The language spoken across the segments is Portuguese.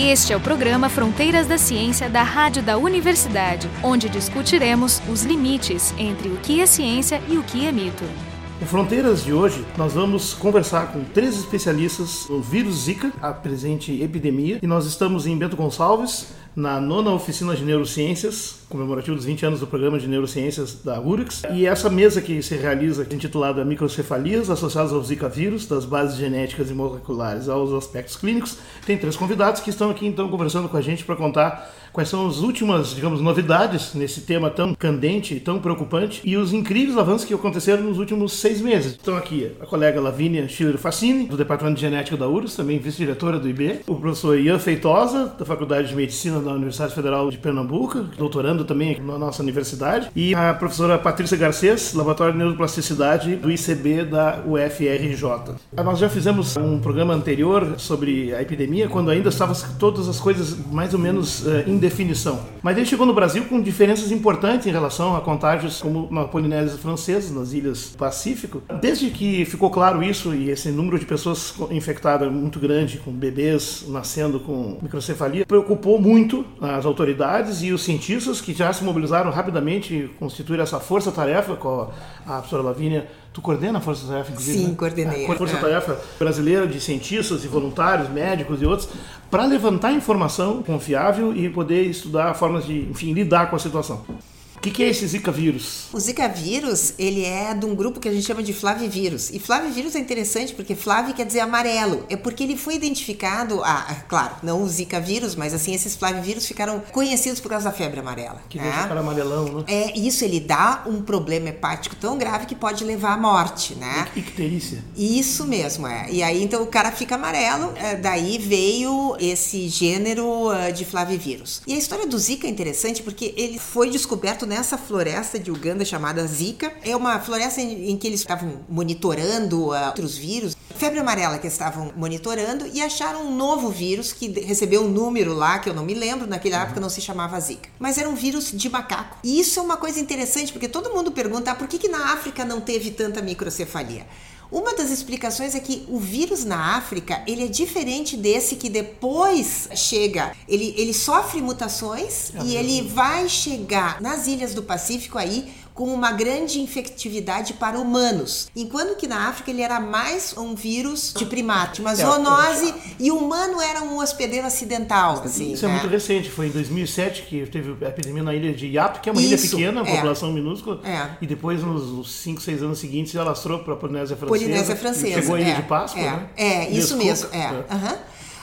Este é o programa Fronteiras da Ciência da Rádio da Universidade, onde discutiremos os limites entre o que é ciência e o que é mito. No Fronteiras de hoje, nós vamos conversar com três especialistas no vírus Zika, a presente epidemia, e nós estamos em Bento Gonçalves, na nona oficina de neurociências, comemorativo dos 20 anos do programa de neurociências da URIX. E essa mesa que se realiza, intitulada Microcefalias associadas ao Zika vírus, das bases genéticas e moleculares aos aspectos clínicos, tem três convidados que estão aqui então conversando com a gente para contar quais são as últimas, digamos, novidades nesse tema tão candente e tão preocupante e os incríveis avanços que aconteceram nos últimos seis meses. Estão aqui a colega Lavínia Schiller Facini, do Departamento de Genética da URSS, também vice-diretora do IB, o professor Ian Feitosa, da Faculdade de Medicina da Universidade Federal de Pernambuco, doutorando também na nossa universidade, e a professora Patrícia Garcês, Laboratório de Neuroplasticidade do ICB da UFRJ. Nós já fizemos um programa anterior sobre a epidemia, quando ainda estavam todas as coisas mais ou menos uh, em definição. Mas ele chegou no Brasil com diferenças importantes em relação a contágios como na Polinésia Francesa, nas Ilhas Pacífico. Desde que ficou claro isso e esse número de pessoas infectadas muito grande, com bebês nascendo com microcefalia, preocupou muito as autoridades e os cientistas que já se mobilizaram rapidamente e constituíram essa força-tarefa com a professora Lavínia Tu coordena a Força Tarefa, inclusive? Sim, né? coordenei. A Força Tarefa é. brasileira de cientistas e voluntários, médicos e outros, para levantar informação confiável e poder estudar formas de, enfim, lidar com a situação. O que, que, é esse Zika vírus? O Zika vírus, ele é de um grupo que a gente chama de flavivírus. E flavivírus é interessante porque flavi quer dizer amarelo. É porque ele foi identificado, ah, claro, não o Zika vírus, mas assim, esses flavivírus ficaram conhecidos por causa da febre amarela. Que né? deixa o cara amarelão, né? É, isso ele dá um problema hepático tão grave que pode levar à morte, né? Icterícia. Isso mesmo, é. E aí, então, o cara fica amarelo, é, daí veio esse gênero uh, de flavivírus. E a história do Zika é interessante porque ele foi descoberto nessa floresta de Uganda chamada Zika. É uma floresta em, em que eles estavam monitorando uh, outros vírus. Febre amarela que estavam monitorando e acharam um novo vírus que recebeu um número lá que eu não me lembro, naquela uhum. época não se chamava Zika. Mas era um vírus de macaco. E isso é uma coisa interessante porque todo mundo pergunta ah, por que, que na África não teve tanta microcefalia. Uma das explicações é que o vírus na África ele é diferente desse que depois chega. Ele, ele sofre mutações é e ele vai chegar nas ilhas do Pacífico aí com uma grande infectividade para humanos, enquanto que na África ele era mais um vírus de primate, uma é, zoonose, e o humano era um hospedeiro acidental. Assim, Isso é né? é muito recente, foi em 2007 que teve a epidemia na ilha de Yapo, que é uma Isso, ilha pequena, é. população minúscula, é. e depois nos 5, 6 anos seguintes ela alastrou para a Polinésia Francesa. Polinésia Francesa. Chegou a ilha é, de Páscoa, é, né? É, isso mesmo, é. Uhum.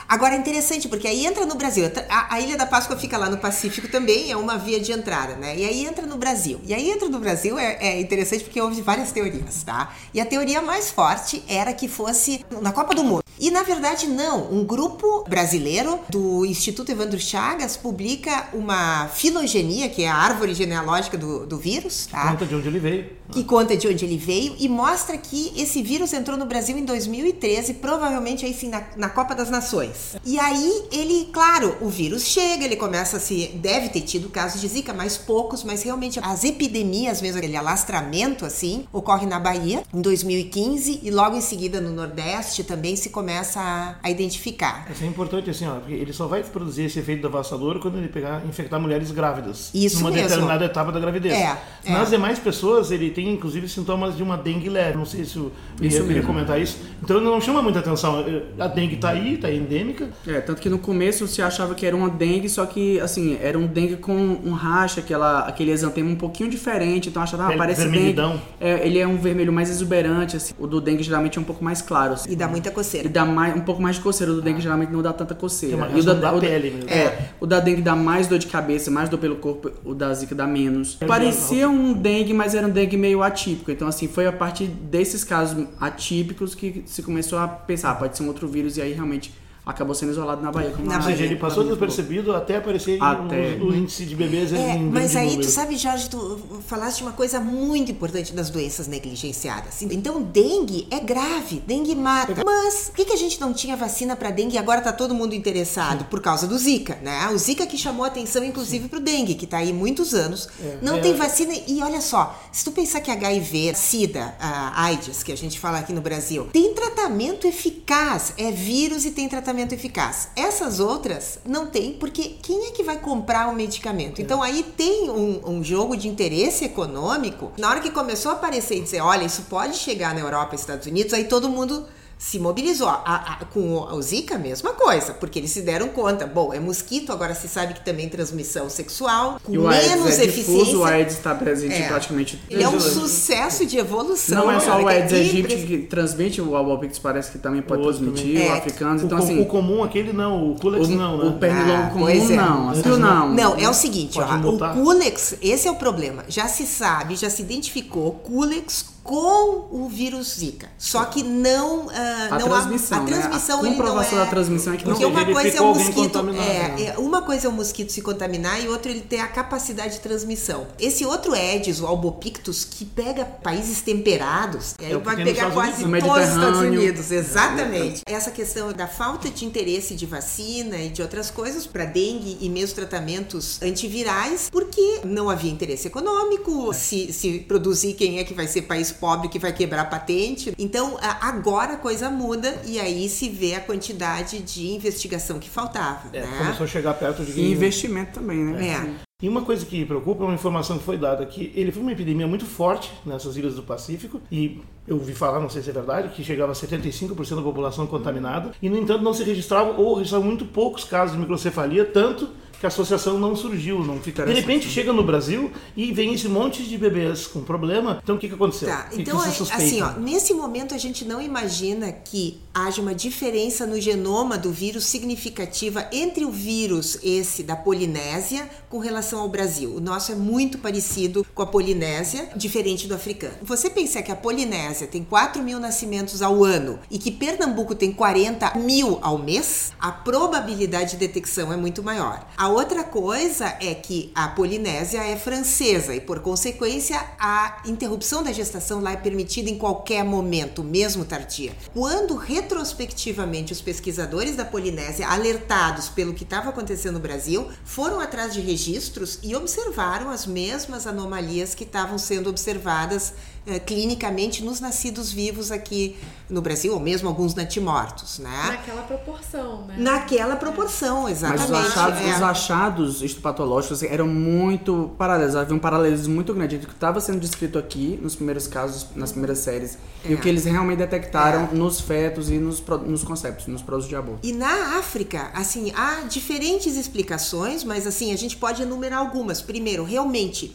Agora é interessante, porque aí entra no Brasil. A, a, Ilha da Páscoa fica lá no Pacífico também, é uma via de entrada, né? E aí entra no Brasil. E aí entra no Brasil é, é interessante porque houve várias teorias, tá? E a teoria mais forte era que fosse na Copa do Mundo. E na verdade, não. Um grupo brasileiro do Instituto Evandro Chagas publica uma filogenia, que é a árvore genealógica do, do vírus, tá? Que conta de onde ele veio. Que conta de onde ele veio e mostra que esse vírus entrou no Brasil em 2013, provavelmente aí sim na, na Copa das Nações. E aí ele, claro, o vírus chega, ele começa a se. Deve ter tido casos de Zika, mas poucos, mas realmente as epidemias, mesmo aquele alastramento assim, ocorre na Bahia em 2015 e logo em seguida no Nordeste também se começa a, a identificar. Isso é importante assim, ó, porque ele só vai produzir esse efeito devastador quando ele pegar infectar mulheres grávidas. Isso numa mesmo. determinada etapa da gravidez. É, é. Nas demais pessoas, ele tem inclusive sintomas de uma dengue leve. Não sei se eu ia comentar isso. Então não chama muita atenção. A dengue tá aí, tá endêmica é, tanto que no começo você achava que era uma dengue, só que, assim, era um dengue com um racha, aquela, aquele exantema um pouquinho diferente, então achava, ah, parece dengue. É, ele é um vermelho mais exuberante, assim. O do dengue geralmente é um pouco mais claro, assim. E dá muita coceira. E dá mais, um pouco mais de coceira. O do dengue ah. geralmente não dá tanta coceira. Tem uma e o da, da o pele mesmo. É, é, o da dengue dá mais dor de cabeça, mais dor pelo corpo, o da zika dá menos. É Parecia um dengue, mas era um dengue meio atípico. Então, assim, foi a partir desses casos atípicos que se começou a pensar, ah, pode ser um outro vírus, e aí realmente acabou sendo isolado na Bahia. Como na Bahia. ele passou despercebido até aparecer até. O, o, índice de bebês é, em Mas aí, número. tu sabe, Jorge, tu falaste de uma coisa muito importante das doenças negligenciadas. Então, dengue é grave, dengue mata. Mas, por que, que a gente não tinha vacina para dengue e agora tá todo mundo interessado? Sim. Por causa do Zika, né? O Zika que chamou a atenção, inclusive, para o dengue, que tá aí muitos anos. É, não é, tem vacina. E olha só, se tu pensar que HIV, SIDA, a AIDS, que a gente fala aqui no Brasil, tem tratamento eficaz. É vírus e tem tratamento tratamento eficaz. Essas outras não tem, porque quem é que vai comprar o medicamento? Então aí tem um, um jogo de interesse econômico. Na hora que começou a aparecer e dizer, olha, isso pode chegar na Europa e Estados Unidos, aí todo mundo se mobilizou. A, a, com o, Zika, mesma coisa, porque eles se deram conta. Bom, é mosquito, agora se sabe que também transmissão sexual, com e o menos é eficiência. Difuso, o Aedes está presente É. em praticamente Ele é um sucesso de evolução. Não é só o cara, Aedes que aegypti impre- que transmite, o albopictus parece que também pode O outro transmitir, também. o É. africanos. O, Então, com- assim, o comum, aquele não, o Culex o, não, né? o pernilongo Ah, comum é. não, assim, não. Não, é o seguinte, ó, o Culex, esse é o problema. Já se sabe, já se identificou Culex com o vírus Zika. Só que não ah, A não transmissão, a, né? transmissão A ele não comprovação é da transmissão é que não porque Ou uma ele coisa é o mosquito, é, né? é, uma coisa é o mosquito se contaminar e outra ele ter a capacidade de transmissão. Esse outro Aedes, o albopictus, que pega países temperados, É tem nos pegar quase Unidos. Todos os Estados. Unidos, exatamente. Essa questão da falta de interesse de vacina e de outras coisas para dengue e mesmo tratamentos antivirais, porque não havia interesse econômico. Se, se produzir, quem é que vai ser país pobre que vai quebrar a patente? Então, agora a coisa muda e aí se vê a quantidade de investigação que faltava, É, né? começou a chegar perto de E investimento também, né? É. E uma coisa que preocupa é uma informação que foi dada que ele foi uma epidemia muito forte nessas ilhas do Pacífico e eu ouvi falar, não sei se é verdade, que chegava a 75% da população contaminada e no entanto não se registravam ou registravam muito poucos casos de microcefalia, tanto que a associação não surgiu, não fica. De repente chega no Brasil e vem esse monte de bebês com problema. Então o que que aconteceu? Tá, que então que é, assim, ó, nesse momento a gente não imagina que haja uma diferença no genoma do vírus significativa entre o vírus esse da Polinésia com relação ao Brasil. O nosso é muito parecido com a Polinésia, diferente do africano. Você pensar que a Polinésia tem 4 mil nascimentos ao ano e que Pernambuco tem 40 mil ao mês, a probabilidade de detecção é muito maior. A outra coisa é que a Polinésia é francesa e, por consequência, a interrupção da gestação lá é permitida em qualquer momento, mesmo tardia. Quando retrospectivamente os pesquisadores da Polinésia, alertados pelo que estava acontecendo no Brasil, foram atrás de registros e observaram as mesmas anomalias que estavam sendo observadas eh, clinicamente nos nascidos vivos aqui no Brasil, ou mesmo alguns natimortos, né? Naquela proporção, né? Naquela proporção, Mas exatamente. os achados, é. os achados histopatológicos assim, eram muito paralelos. Havia um paralelismo muito grande entre o que estava sendo descrito aqui, nos primeiros casos, nas primeiras séries, e o É. que eles realmente detectaram nos fetos e nos, nos conceptos, nos produtos de aborto. E na África, assim, há diferentes explicações, mas assim, a gente pode enumerar algumas. Primeiro, realmente,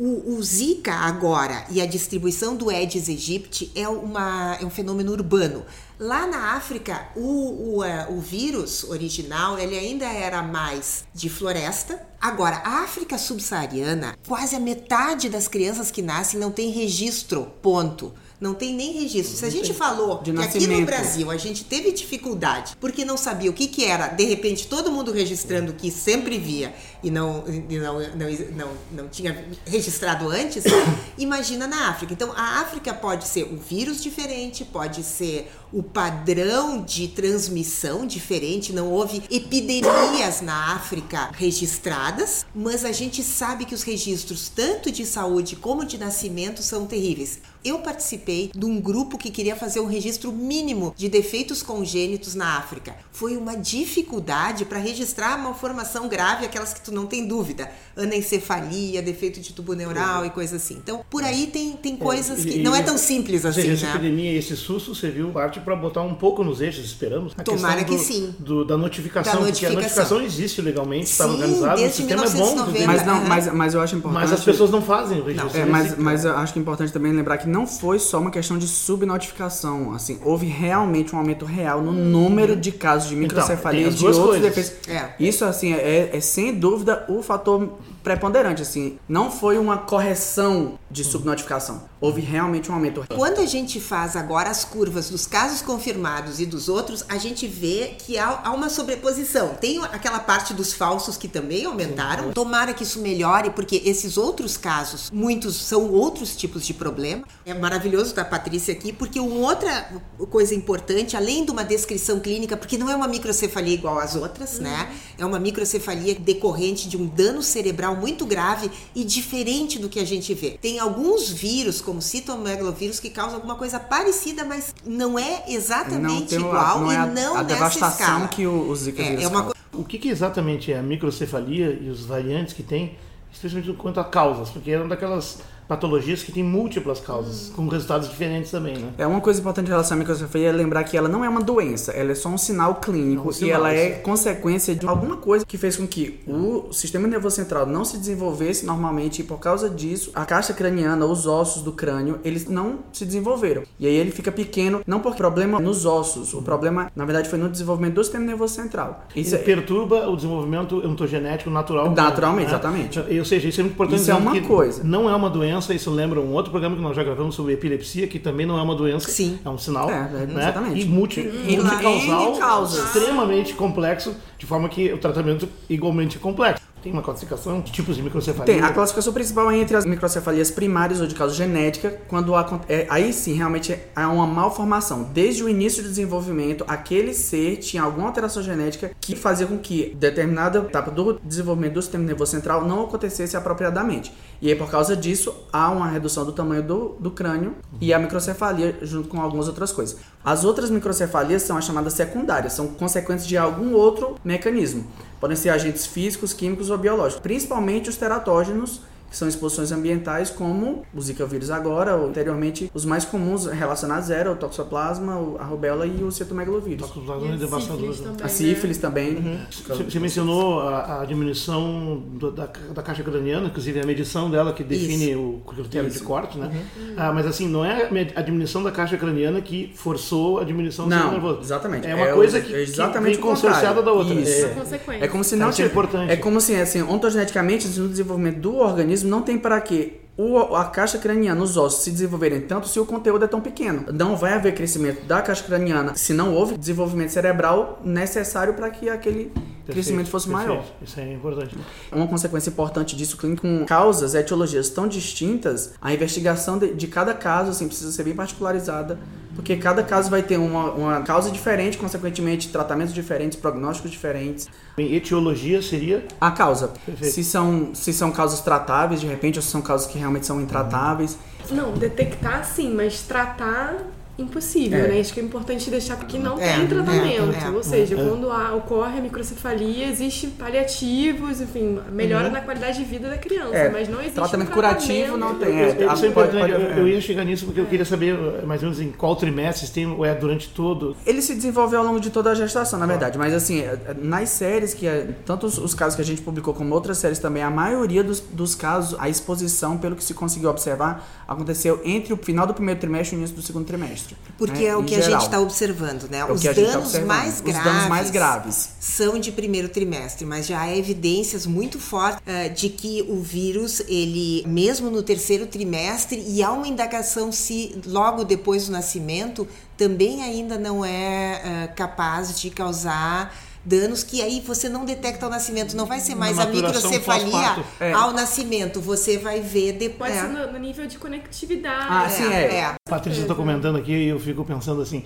o, o Zika agora e a distribuição do Aedes aegypti é, uma, é um fenômeno urbano. Lá na África, o, o, eh, o vírus original, ele ainda era mais de floresta. Agora, a África subsaariana, quase a metade das crianças que nascem não tem registro, ponto. Não tem nem registro. Se a gente falou que aqui no. Brasil a gente teve dificuldade porque não sabia o que, que era, de repente todo mundo registrando o que sempre via e não, e não, não, não, não tinha registrado antes, imagina na África. Então a África pode ser um vírus diferente, pode ser o padrão de transmissão diferente, não houve epidemias na África registradas, mas a gente sabe que os registros tanto de saúde como de nascimento são terríveis. Eu participei de um grupo que queria fazer um registro mínimo de defeitos congênitos na África. Foi uma dificuldade para registrar uma formação grave, aquelas que tu não tem dúvida, anencefalia, defeito de tubo neural e coisa assim. Então, por aí tem, tem coisas que E- não é tão simples assim, essa né? epidemia e esse susto serviu parte para botar um pouco nos eixos, esperamos. A Tomara que do- sim. do- da notificação, Da porque a notificação. notificação existe legalmente, está organizado, o sistema é bom. 1990. mas, Mas, não, Aham. mas, mas eu acho importante. mas as pessoas não fazem o registro. É, né? mas, mas eu acho que é importante também lembrar que não foi só uma questão de subnotificação. Assim, houve realmente um aumento real no número de casos de microcefalia tem e de outros coisas. defeitos. É. Isso, assim, é, é sem dúvida o fator preponderante. Assim, não foi uma correção de subnotificação. Houve realmente um aumento. Quando a gente faz agora as curvas dos casos confirmados e dos outros, a gente vê que há, há uma sobreposição. Tem aquela parte dos falsos que também aumentaram. Tomara que isso melhore, porque esses outros casos, muitos são outros tipos de problema. É maravilhoso da Patrícia aqui, porque uma outra coisa importante, além de uma descrição clínica, porque não é uma microcefalia igual às outras, né? É uma microcefalia decorrente de um dano cerebral cerebral muito grave e diferente do que a gente vê. Tem alguns vírus, como citomegalovírus, que causam alguma coisa parecida, mas não é exatamente não igual não é e a, não a nessa devastação escala. que o, o Zika É, vírus é. O que, que exatamente é a microcefalia e os variantes que tem, especialmente quanto a causas? Porque é uma daquelas patologias que tem múltiplas causas, com resultados diferentes também, né? É uma coisa importante em relação à microcefalia é lembrar que ela não é uma doença, ela é só um sinal clínico É um e sinal, ela é consequência de alguma coisa que fez com que o sistema nervoso central não se desenvolvesse normalmente e por causa disso a caixa craniana, os ossos do crânio, eles não se desenvolveram. E aí ele fica pequeno, não por problema nos ossos, o problema na verdade foi no desenvolvimento do sistema nervoso central. Isso Ele é, perturba o desenvolvimento ontogenético natural. Naturalmente, né? exatamente. Ou seja, isso é muito importante. Isso é dizer uma que coisa. Não é uma doença, isso lembra um outro programa que nós já gravamos sobre epilepsia, que também não é uma doença. Sim. É um sinal. É, é, né? exatamente. E multi, multicausal, extremamente complexo, de forma que o tratamento é igualmente complexo. Tem uma classificação de tipos de microcefalia. Tem, a classificação principal é entre as microcefalias primárias ou de causa genética, quando há, é, aí sim realmente há uma malformação. Desde o início do desenvolvimento, aquele ser tinha alguma alteração genética que fazia com que determinada etapa do desenvolvimento do sistema nervoso central não acontecesse apropriadamente. E aí, por causa disso, há uma redução do tamanho do, do crânio e a microcefalia junto com algumas outras coisas. As outras microcefalias são as chamadas secundárias, são consequências de algum outro mecanismo. Podem ser agentes físicos, químicos ou biológicos, principalmente os teratógenos, que são exposições ambientais, como o Zika vírus agora, ou anteriormente os mais comuns relacionados eram o toxoplasma, a rubéola e o cetomegalovírus. Toxoplasma E a devastador. sífilis também, A né? sífilis também. Você você mencionou a, a diminuição do- da, da caixa craniana, inclusive a medição dela que define o critério de corte, né? Ah, mas assim, não é a diminuição da caixa craniana que forçou a diminuição do Não, sistema nervoso. exatamente. É uma É o- coisa que, é exatamente que vem consociada da outra. Isso. É. Consequência. É como se não Isso é tivesse- importante. É como se, assim, ontogeneticamente, no desenvolvimento do organismo, não tem para que o- a caixa craniana, os ossos se desenvolverem tanto se o conteúdo é tão pequeno. Não vai haver crescimento da caixa craniana se não houve desenvolvimento cerebral necessário para que aquele crescimento fosse perfeito. maior. Isso é importante. Uma consequência importante disso clínico com causas, etiologias tão distintas, a investigação de, de cada caso assim, precisa ser bem particularizada, porque cada caso vai ter uma, uma causa diferente, consequentemente tratamentos diferentes, prognósticos diferentes. Bem, etiologia seria A causa, Perfeito. se são, se são causas tratáveis de repente ou se são causas que realmente são intratáveis. Não, detectar sim, mas tratar impossível, É. né? Acho que é importante deixar que não É, tem tratamento. é, é. Ou seja, quando há, ocorre a microcefalia, existe paliativos, enfim, melhora na qualidade de vida da criança, É, mas não existe tratamento um curativo não tem. É, Eu- a- isso é importante. pode- eu, eu ia chegar nisso porque eu queria saber eh, mais ou menos em qual trimestre tem ou é durante todo. Ele se desenvolveu ao longo de toda a gestação, na verdade. Mas assim, nas séries que. Tanto os, os casos que a gente publicou como outras séries também, a maioria dos, dos casos, a exposição, pelo que se conseguiu observar, aconteceu entre o final do primeiro trimestre e o início do segundo trimestre. Porque né, é o que a geral. gente está observando, né? É Os a tá danos observando. mais Os graves. danos mais graves. São de primeiro trimestre, mas já há evidências muito fortes eh, de que o vírus, ele, mesmo no terceiro trimestre, e há uma indagação se logo depois do nascimento, também ainda não é eh, capaz de causar danos que aí você não detecta ao nascimento. Não vai ser mais a microcefalia. É. ao nascimento. Você vai ver depois. Pode É. ser no, no nível de conectividade. Ah, sim, é. é. A Patrícia está comentando aqui e eu fico pensando assim: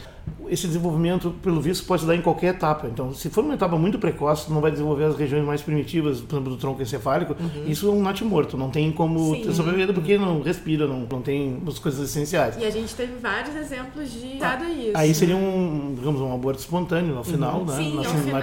esse desenvolvimento, pelo visto, pode se dar em qualquer etapa. Então, se for uma etapa muito precoce, não vai desenvolver as regiões mais primitivas, por exemplo, do tronco encefálico. Isso é um natimorto, não tem como Sim. ter sobrevivido porque não respira, não, não tem as coisas essenciais. E a gente teve vários exemplos de dado isso. Aí seria um, digamos, um aborto espontâneo ao final, né? Sim, ao Nascendo final.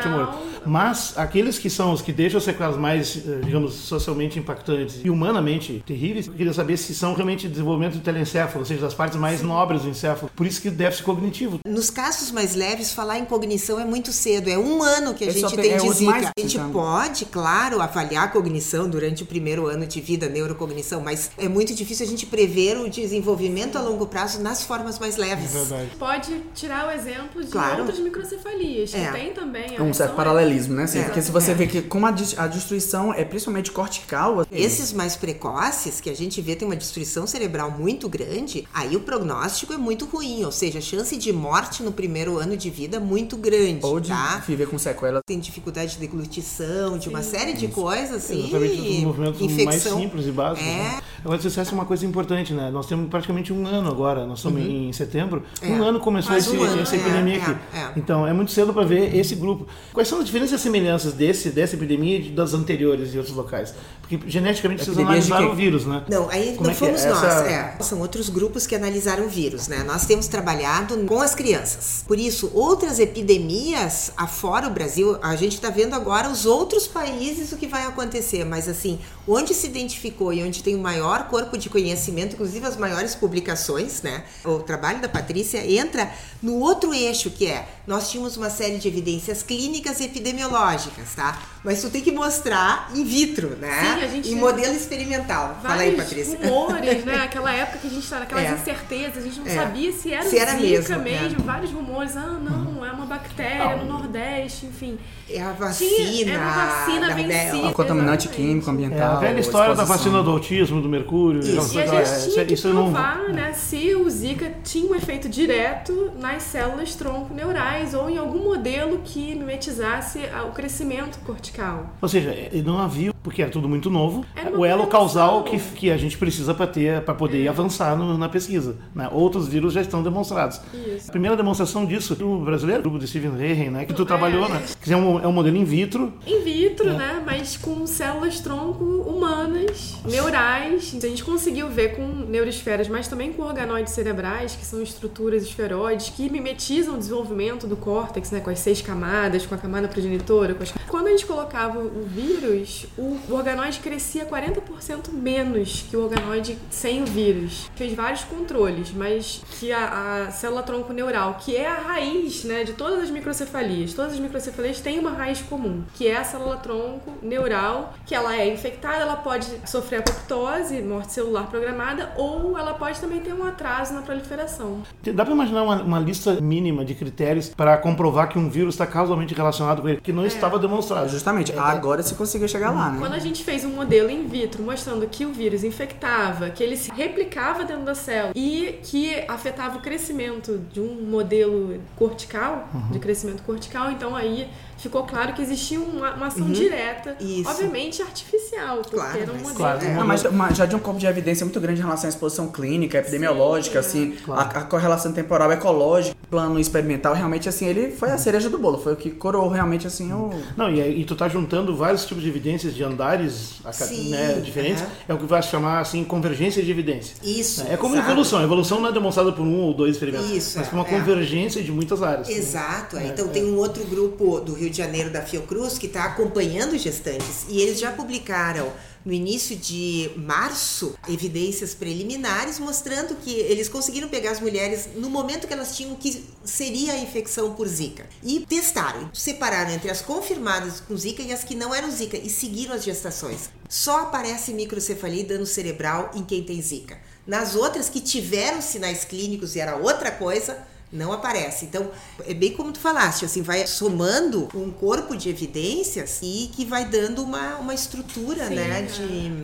Mas aqueles que são os que deixam sequelas mais, eh, digamos, socialmente impactantes e humanamente terríveis, eu queria saber se são realmente desenvolvimento do telencéfalo, ou seja, das partes mais nobres do encéfalo. Por isso que o déficit cognitivo. Nos casos mais leves, falar em cognição é muito cedo. É um ano que a só gente tem- é de Zika. mais- A gente então. pode, claro, avaliar a cognição durante o primeiro ano de vida, neurocognição, mas é muito difícil a gente prever o desenvolvimento a longo prazo nas formas mais leves. Pode tirar o exemplo de Claro. outras microcefalias, que É. tem também. Um elas certo são- paralelismo, né? assim, É. Porque se você É. vê que como a, a destruição é principalmente cortical, Esses mais precoces, que a gente vê tem uma destruição cerebral muito grande, aí o prognóstico é muito ruim, ou seja, a chance de morte no primeiro ano de vida é muito grande, ou de tá? viver com sequelas. Tem dificuldade de deglutição, de uma série de coisas, assim, Exatamente os movimentos mais infecção. simples e básicos. É. né? Agora, você dissesse uma coisa importante, né? Nós temos praticamente um ano agora, nós estamos em setembro, É. um ano começou esse- um ano, essa é, epidemia é, aqui. é. Então, é muito cedo para ver esse grupo. Quais são as diferenças e semelhanças desse, dessa epidemia e das anteriores em outros locais? Porque geneticamente vocês Epidemias de analisaram quê? o vírus, né? Não, aí Como não é que é? fomos nós, Essa- é. São outros grupos que analisaram o vírus, né? Nós temos trabalhado com as crianças. Por isso, outras epidemias afora o Brasil, a gente está vendo agora os outros países o que vai acontecer, mas assim, onde se identificou e onde tem o maior corpo de conhecimento, inclusive as maiores publicações, né? O trabalho da Patrícia entra no outro eixo que é, nós tínhamos uma série de evidências clínicas e epidemiológicas, tá? Mas tu tem que mostrar in vitro, né? Sim, a gente- em modelo experimental. Fala aí, vários Patrícia. rumores, né? Aquela época que a gente tá naquelas É. incertezas, a gente não É. sabia se era Se era Zika mesmo, mesmo, é. vários rumores, ah, não, é uma bactéria no Nordeste, enfim. É a vacina. é uma vacina da- vencida. O contaminante químico, É ambiental. a velha história da vacina do autismo, do mercúrio. Isso. E a gente Isso- tinha que isso eu não- provar, né, se o Zika tinha um efeito direto nas células tronco neurais ou em algum modelo que mimetizasse a- o crescimento cortical. Ou seja, é, não havia, porque era tudo muito novo, o elo causal que, que a gente precisa para ter para poder avançar no- na pesquisa. né? Outros vírus já estão demonstrados. Isso. A primeira demonstração disso, o brasileiro, o grupo de Steven Rehen, né, que tu É. trabalhou, né? Que é um, é um modelo in vitro. In vitro, É. né? Mas com células tronco humanas, neurais. A gente conseguiu ver com neuroesferas, mas também com organoides cerebrais, que são estruturas esferoides que mimetizam o desenvolvimento do córtex, né? Com as seis camadas, com a camada progenitora. Com as... Quando a gente colocava o vírus, o organoide crescia 40% menos que o organoide sem o vírus. Fez vários controles, mas que a, a célula tronco neural, que é a raiz né, de todas as microcefalias, todas as microcefalias têm uma raiz comum, que é a célula tronco neural, que ela é infectada, ela pode sofrer apoptose, morte celular programada, ou ela pode também ter um atraso na proliferação. Dá para imaginar uma, uma lista mínima de critérios para comprovar que um vírus está causalmente relacionado com ele, que não estava demonstrado. Justamente, agora se conseguiu chegar lá, né? Quando a gente fez um modelo in vitro mostrando que o vírus infectava, que ele se replicava dentro da célula e que afetava o crescimento de um modelo cortical, de crescimento cortical, então aí ficou claro que existia uma, uma ação direta, Isso. obviamente artificial, porque Claro, era um mas- modelo. Claro, É. Ah, mas, mas já de um corpo de evidência muito grande em relação à exposição clínica, epidemiológica, Sim, assim, a, a correlação temporal ecológica, plano experimental, realmente, assim, ele foi a cereja do bolo, foi o que coroou realmente, assim, o... Não, e, aí- e tu tá juntando vários tipos de evidências de andares Sim, né, diferentes, é o que vai se chamar assim convergência de evidência. Isso. É como exato. evolução. A evolução não é demonstrada por um ou dois experimentos, Isso, mas é, por uma é. convergência de muitas áreas. Exato. é. Então tem um outro grupo do Rio de Janeiro da Fiocruz que está acompanhando gestantes e eles já publicaram no início de março evidências preliminares mostrando que eles conseguiram pegar as mulheres no momento que elas tinham que seria a infecção por Zika e testaram, separaram entre as confirmadas com Zika e as que não eram Zika e seguiram as gestações. Só aparece microcefalia e dano cerebral em quem tem Zika. Nas outras que tiveram sinais clínicos e era outra coisa, não aparece. Então, é bem como tu falaste, assim, vai somando um corpo de evidências e que vai dando uma, uma estrutura, Sim, né, é.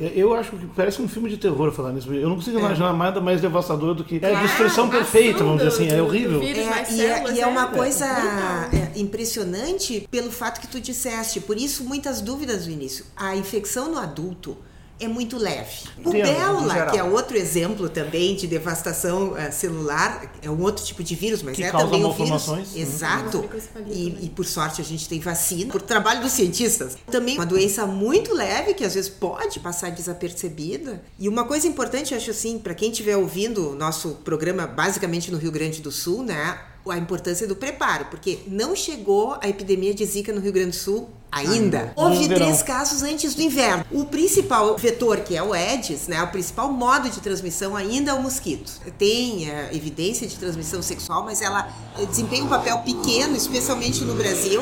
de... Eu acho que parece um filme de terror falar nisso. Eu não consigo É. imaginar nada mais devastador do que. É a destruição a perfeita, vamos dizer do- assim. É do- horrível. vírus. nas É, e, é, células e é uma é coisa é, impressionante pelo fato que tu disseste. Por isso, muitas dúvidas no início. A infecção no adulto é muito leve. O Entendo, que é outro exemplo também de devastação eh, celular, é um outro tipo de vírus, mas Que é causa também o vírus. malformações. Uhum. Exato. E, também. e por sorte a gente tem vacina. Por trabalho dos cientistas. Também uma doença muito leve que às vezes pode passar desapercebida. E uma coisa importante, eu acho assim, para quem estiver ouvindo o nosso programa basicamente no Rio Grande do Sul, né? A importância do preparo, porque não chegou a epidemia de Zika no Rio Grande do Sul ainda. Houve três casos antes do inverno. O principal vetor, que é o Aedes, né, o principal modo de transmissão ainda é o mosquito. Tem eh, evidência de transmissão sexual, mas ela eh, desempenha um papel pequeno, especialmente no Brasil,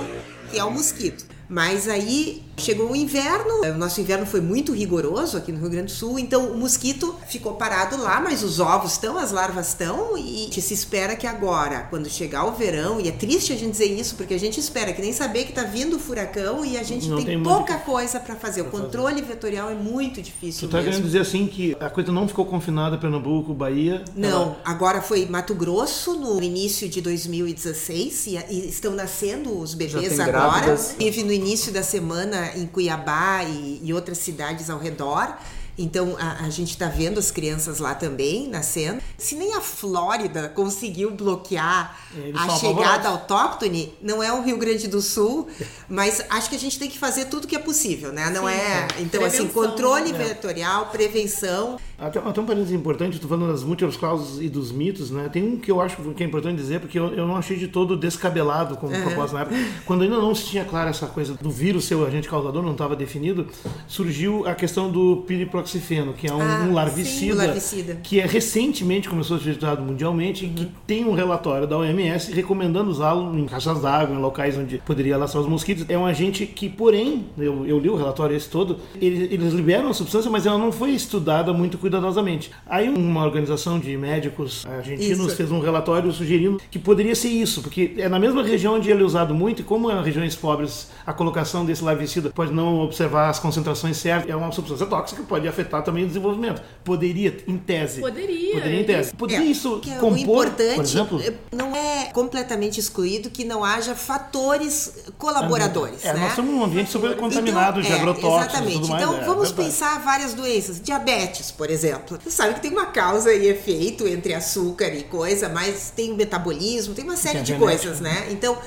que é o mosquito. Mas aí chegou o inverno, o nosso inverno foi muito rigoroso aqui no Rio Grande do Sul, então o mosquito ficou parado lá, mas os ovos estão, as larvas estão, e se espera que agora, quando chegar o verão, e é triste a gente dizer isso, porque a gente espera que nem saber que tá vindo o furacão e a gente tem, tem pouca coisa para fazer. O controle vetorial é muito difícil tá mesmo. querendo dizer assim que a coisa não ficou confinada a Pernambuco, Bahia? Não, agora foi Mato Grosso no início de 2016 e, e estão nascendo os bebês tem agora. grávidas. Teve no início da semana em Cuiabá e, e outras cidades ao redor. Então a, a gente está vendo as crianças lá também nascendo. Se nem a Flórida conseguiu bloquear Eles a chegada autóctone, não é o Rio Grande do Sul, mas acho que a gente tem que fazer tudo que é possível, né? Não é. Então, assim, controle né? vetorial, prevenção. Até, até um parênteses importante, tu falando das múltiplas causas e dos mitos, né? Tem um que eu acho que é importante dizer, porque eu, eu não achei de todo descabelado como propósito na época. Quando ainda não se tinha claro essa coisa do vírus ser o agente causador, não estava definido, surgiu a questão do piriproxifeno, que é um, Ah, um sim, larvicida, o larvicida. que é recentemente começou a ser estudado mundialmente e que tem um relatório da OMS recomendando usá-lo em caixas d'água, em locais onde poderia laçar os mosquitos. É um agente que, porém, eu, eu li o relatório esse todo, eles, eles liberam a substância, mas ela não foi estudada muito cuidadosamente. Aí uma organização de médicos argentinos Isso. fez um relatório sugerindo que poderia ser isso, porque é na mesma região onde ele é usado muito, e como em regiões pobres a colocação desse larvicida pode não observar as concentrações certas, é uma substância tóxica que pode afetar também o desenvolvimento. Poderia, em tese. Poderia. Poderia em tese. Poderia É, isso é compor, importante por exemplo? é, não é completamente excluído que não haja fatores colaboradores. É, né? nós estamos num ambiente super contaminado de é, agrotóxicos e Exatamente. tudo mais, então vamos pensar várias doenças. Diabetes, por exemplo. Você sabe que tem uma causa e efeito entre açúcar e coisa, mas tem o metabolismo, tem uma série Tem a de genética, coisas, né? Então,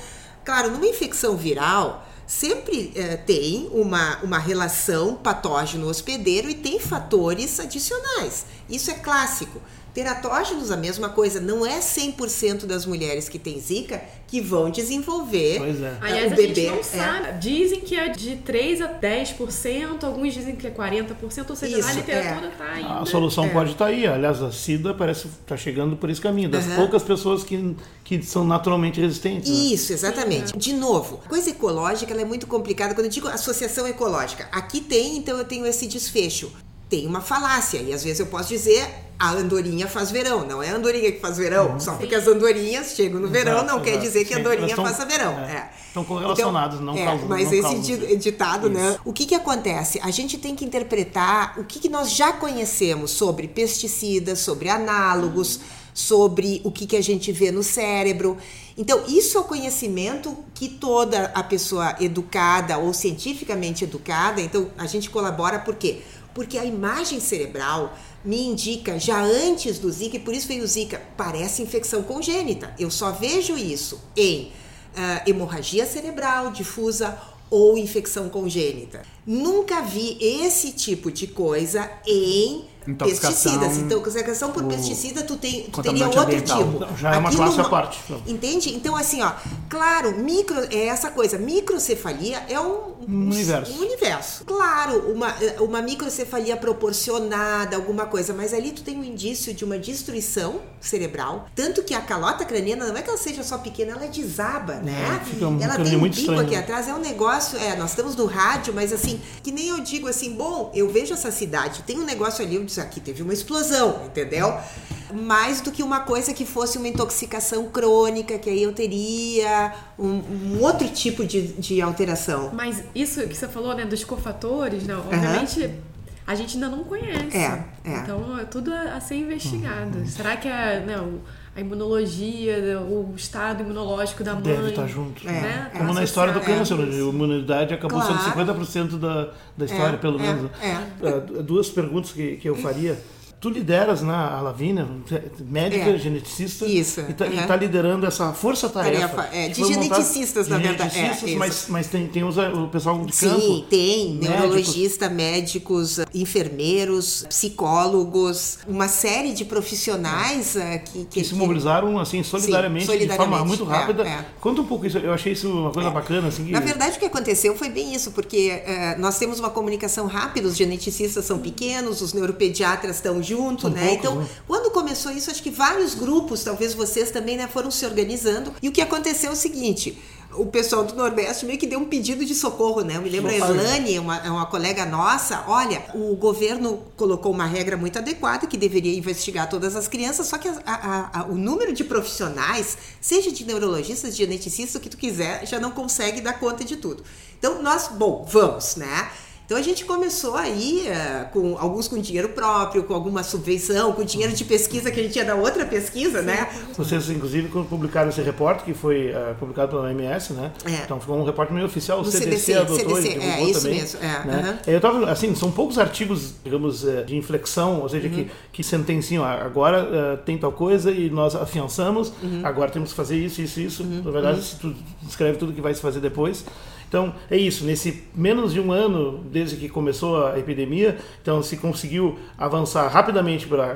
claro, numa infecção viral. Sempre eh, tem uma, uma relação patógeno-hospedeiro e tem fatores adicionais. Isso é clássico. Teratógenos, a mesma coisa. Não é 100% das mulheres que têm zika que vão desenvolver Pois é. Aliás, o a bebê. gente não é. sabe. Dizem que é de 3 a 10%, alguns dizem que é 40%, ou seja, Isso, a literatura é. tá ainda. A solução pode estar aí. Aliás, a SIDA parece estar chegando por esse caminho. Das Aham. poucas pessoas que, que são naturalmente resistentes. né? Isso, exatamente. De novo, coisa ecológica ela é muito complicada. Quando eu digo associação ecológica, aqui tem, então eu tenho esse desfecho. Tem uma falácia, e às vezes eu posso dizer a andorinha faz verão. Não é a andorinha que faz verão. Só porque as andorinhas chegam no verão Uhum. Exato, não quer exato. dizer que a Sim, andorinha estão- faça verão. é, É. estão correlacionados, não é, causam- Mas não esse causam di- isso. ditado, né? O que que acontece? A gente tem que interpretar o que, que nós já conhecemos sobre pesticidas, sobre análogos, sobre o que, que a gente vê no cérebro. Então, isso é o conhecimento que toda a pessoa educada ou cientificamente educada, então a gente colabora por quê? Porque a imagem cerebral me indica já antes do Zika, e por isso veio o Zika, parece infecção congênita. Eu só vejo isso em ah, hemorragia cerebral difusa ou infecção congênita. Nunca vi esse tipo de coisa em Pesticidas. Intoxicação por por pesticida, tu, tem, tu teria outro ambiental. tipo. Não, já é uma Aquilo classe à não- parte. Entende? Então, assim, ó, claro, micro é essa coisa. Microcefalia é um, Um universo. um universo. Claro, uma, uma microcefalia proporcionada, alguma coisa, mas ali tu tem um indício de uma destruição cerebral. Tanto que a calota craniana não é que ela seja só pequena, ela desaba, né? fica um ela tem um muito bico estranho, aqui atrás, é um negócio. É, nós estamos no rádio, mas assim, que nem eu digo assim, bom, eu vejo essa cidade, tem um negócio ali, eu disse, aqui teve uma explosão, entendeu? Mais do que uma coisa que fosse uma intoxicação crônica, que aí eu teria um, um outro tipo de, de alteração. Mas isso que você falou, né, dos cofatores, né, obviamente a gente ainda não conhece. É, é. Então é tudo a, a ser investigado. Uhum. Será que a, né, o- a imunologia, o estado imunológico da mãe... Deve estar junto. Né, Como tá na história do câncer, isso. a imunidade acabou Claro. sendo 50% da, da história, É, pelo é, menos. é. Ah, Duas perguntas que, que eu faria. Tu lideras, né, a Lavínia, médica, É. geneticista, Isso, e está aham. liderando essa força-tarefa. Tarefa, é, que de geneticistas, na verdade, é, geneticistas, isso. mas, mas tem, tem os, o pessoal de campo. Sim, tem médicos. neurologista, médicos, enfermeiros, psicólogos, uma série de profissionais eh, que, que se mobilizaram assim solidariamente, de forma solidariamente, muito é, rápida. é. Conta um pouco isso. Eu achei isso uma coisa bacana assim. que- Na verdade, o que aconteceu foi bem isso, porque nós temos uma comunicação rápida, os geneticistas são pequenos, os neuropediatras estão junto, São né? poucos, então, né? quando começou isso, acho que vários grupos, talvez vocês também, né, foram se organizando. E o que aconteceu é o seguinte. O pessoal do Nordeste meio que deu um pedido de socorro, né? Eu me lembro a. Elane, uma, uma colega nossa, olha, o governo colocou uma regra muito adequada que deveria investigar todas as crianças, só que a- a- a- o número de profissionais, seja de neurologistas, de geneticistas, o que tu quiser, já não consegue dar conta de tudo. Então, nós, bom, vamos, né? Então a gente começou aí uh, com alguns com dinheiro próprio, com alguma subvenção, com dinheiro de pesquisa que a gente tinha da outra pesquisa, né? Vocês, inclusive, publicaram esse repórter que foi uh, publicado pela OMS, né? É. Então ficou um repórter meio oficial, o CDC, CDC adotou CDC, e é, isso também. Mesmo. É, né? Eu tava, assim, são poucos artigos, digamos, eh, de inflexão, ou seja, uhum. que, que sentenciam, ah, agora tem tal coisa e nós afiançamos, uhum. agora temos que fazer isso, isso, isso. Uhum. Na verdade, uhum. tu descreve tudo que vai se fazer depois. Então, é isso. Nesse menos de um ano desde que começou a epidemia, então se conseguiu avançar rapidamente para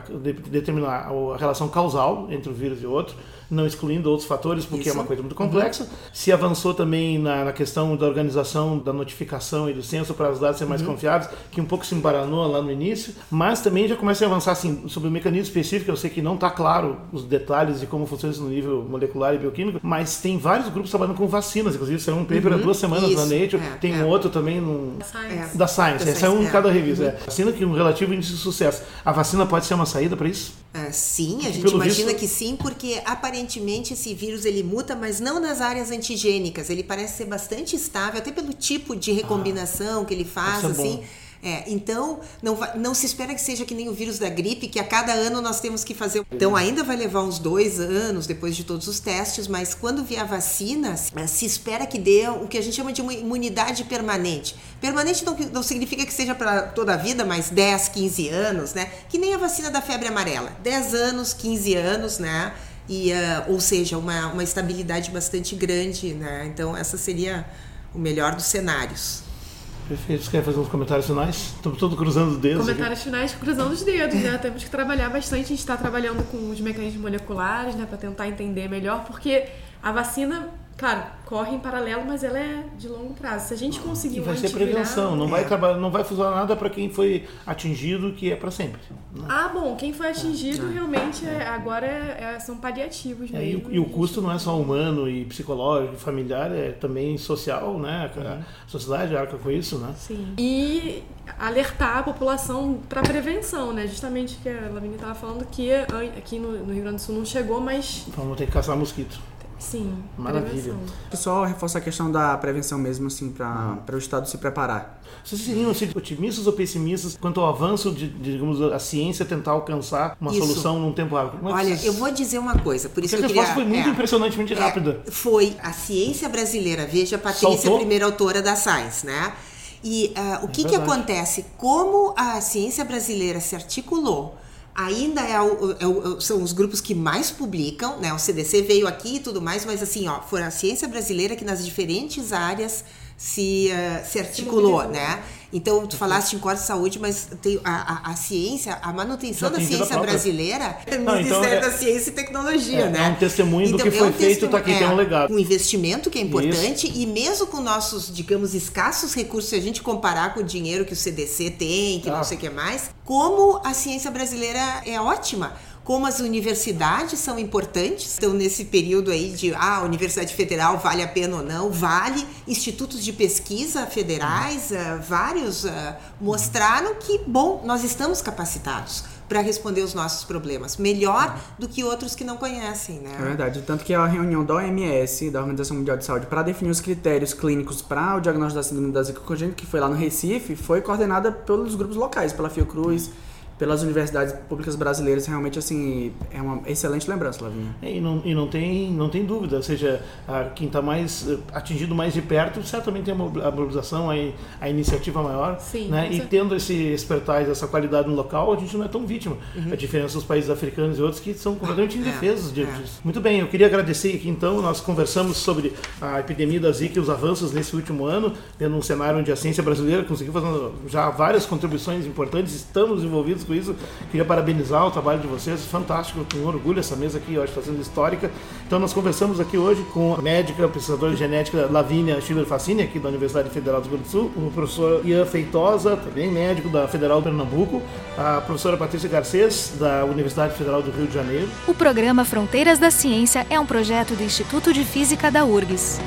determinar a relação causal entre o vírus e outro não excluindo outros fatores, porque Isso. é uma coisa muito complexa. Uhum. Se avançou também na, na, questão da organização da notificação e do censo para os dados serem mais uhum. confiáveis, que um pouco se embaranou lá no início, mas também já começa a avançar assim, sobre o mecanismo específico. Eu sei que não está claro os detalhes de como funciona isso no nível molecular e bioquímico, mas tem vários grupos trabalhando com vacinas, inclusive saiu um paper uhum. há duas semanas isso. na Nature, é, tem é. um outro também no... da Science. Da Science, é, saiu um em é. cada revista. Uhum. É. Vacina que um relativo índice de sucesso. A vacina pode ser uma saída para isso? Uh, sim, a gente imagina visto... que sim, porque aparentemente esse vírus ele muta, mas não nas áreas antigênicas. Ele parece ser bastante estável, até pelo tipo de recombinação ah, que ele faz, assim. Bom. É, então, não, não se espera que seja que nem o vírus da gripe, que a cada ano nós temos que fazer. Então, ainda vai levar uns dois anos depois de todos os testes, mas quando vier a vacina, é, se espera que dê o que a gente chama de uma imunidade permanente. Permanente não, não significa que seja para toda a vida, mas 10, 15 anos, né? Que nem a vacina da febre amarela. 10 anos, 15 anos, né? E, uh, ou seja, uma, uma estabilidade bastante grande, né? Então, essa seria o melhor dos cenários. Perfeito. Você quer fazer uns comentários finais? Estamos todos cruzando os dedos. Comentários aqui. finais cruzando os dedos, né? Temos que trabalhar bastante. A gente está trabalhando com os mecanismos moleculares, né? Para tentar entender melhor, porque a vacina Claro, corre em paralelo, mas ela é de longo prazo. Se a gente conseguir vai ser prevenção, não é. vai trabalhar, não vai funcionar nada para quem foi atingido, que é para sempre. Né? Ah, bom, quem foi atingido é. realmente é, agora é, é são paliativos mesmo. E o, e, o, custo não é só humano e psicológico, familiar, é também social, né? A uhum. sociedade arca com isso, né? Sim. E alertar a população para prevenção, né? Justamente que a Lavínia estava falando que aqui no, no Rio Grande do Sul não chegou, mas vamos ter que caçar mosquito. Sim, Maravilha. Só reforçar a questão da prevenção mesmo, assim, para o Estado se preparar. Vocês seriam assim, otimistas ou pessimistas quanto ao avanço de, digamos, a ciência tentar alcançar uma isso. solução num tempo rápido? É Olha, eu vou dizer uma coisa, por isso Porque que eu a resposta queria... foi muito é, impressionantemente rápida. É, foi a ciência brasileira, veja, a Patrícia, primeira autora da Science, né? E uh, o que, é que acontece? Como a ciência brasileira se articulou ainda é o, é o, são os grupos que mais publicam, né? O CDC veio aqui e tudo mais, mas assim, ó, foi a ciência brasileira que nas diferentes áreas se, uh, se articulou, né? Então, tu falaste em corte de saúde, mas tem a, a, a ciência, a manutenção da ciência brasileira é o Ministério então, é, da Ciência e Tecnologia, é, né? É um testemunho então, do que foi é um feito, tá aqui, é, tem um legado. Um investimento que é importante Isso. e mesmo com nossos, digamos, escassos recursos, se a gente comparar com o dinheiro que o CDC tem, que ah. não sei o que mais, como a ciência brasileira é ótima como as universidades são importantes. Então, nesse período aí de ah, a Universidade Federal vale a pena ou não, vale. Institutos de pesquisa federais, uh, vários, uh, mostraram que, bom, nós estamos capacitados para responder os nossos problemas, melhor do que outros que não conhecem, né? É verdade, tanto que a reunião da OMS, da Organização Mundial de Saúde, para definir os critérios clínicos para o diagnóstico da síndrome da zika congênita, que foi lá no Recife, foi coordenada pelos grupos locais, pela Fiocruz, pelas universidades públicas brasileiras, realmente assim é uma excelente lembrança, Lavinha. É, e não, e não tem não tem dúvida, ou seja, a, quem está mais eh, atingido mais de perto, certamente tem a mobilização, a, a iniciativa maior, Sim, né? E tendo esse expertise, essa qualidade no local, a gente não é tão vítima. Uhum. A diferença dos países africanos e outros que são completamente é, indefesos é, diante é. disso. Muito bem, eu queria agradecer aqui então, nós conversamos sobre a epidemia da Zika e os avanços nesse último ano, tendo um cenário onde a ciência brasileira conseguiu fazer já várias contribuições importantes, estamos envolvidos com Queria parabenizar o trabalho de vocês, fantástico, com orgulho essa mesa aqui, acho, fazendo histórica. Então nós conversamos aqui hoje com a médica, pesquisadora genética Lavínia Schiller Facini, aqui da Universidade Federal do Rio Grande do Sul, o professor Ian Feitosa, também médico da Federal de Pernambuco, a professora Patrícia Garcês, da Universidade Federal do Rio de Janeiro. O programa Fronteiras da Ciência é um projeto do Instituto de Física da URGS.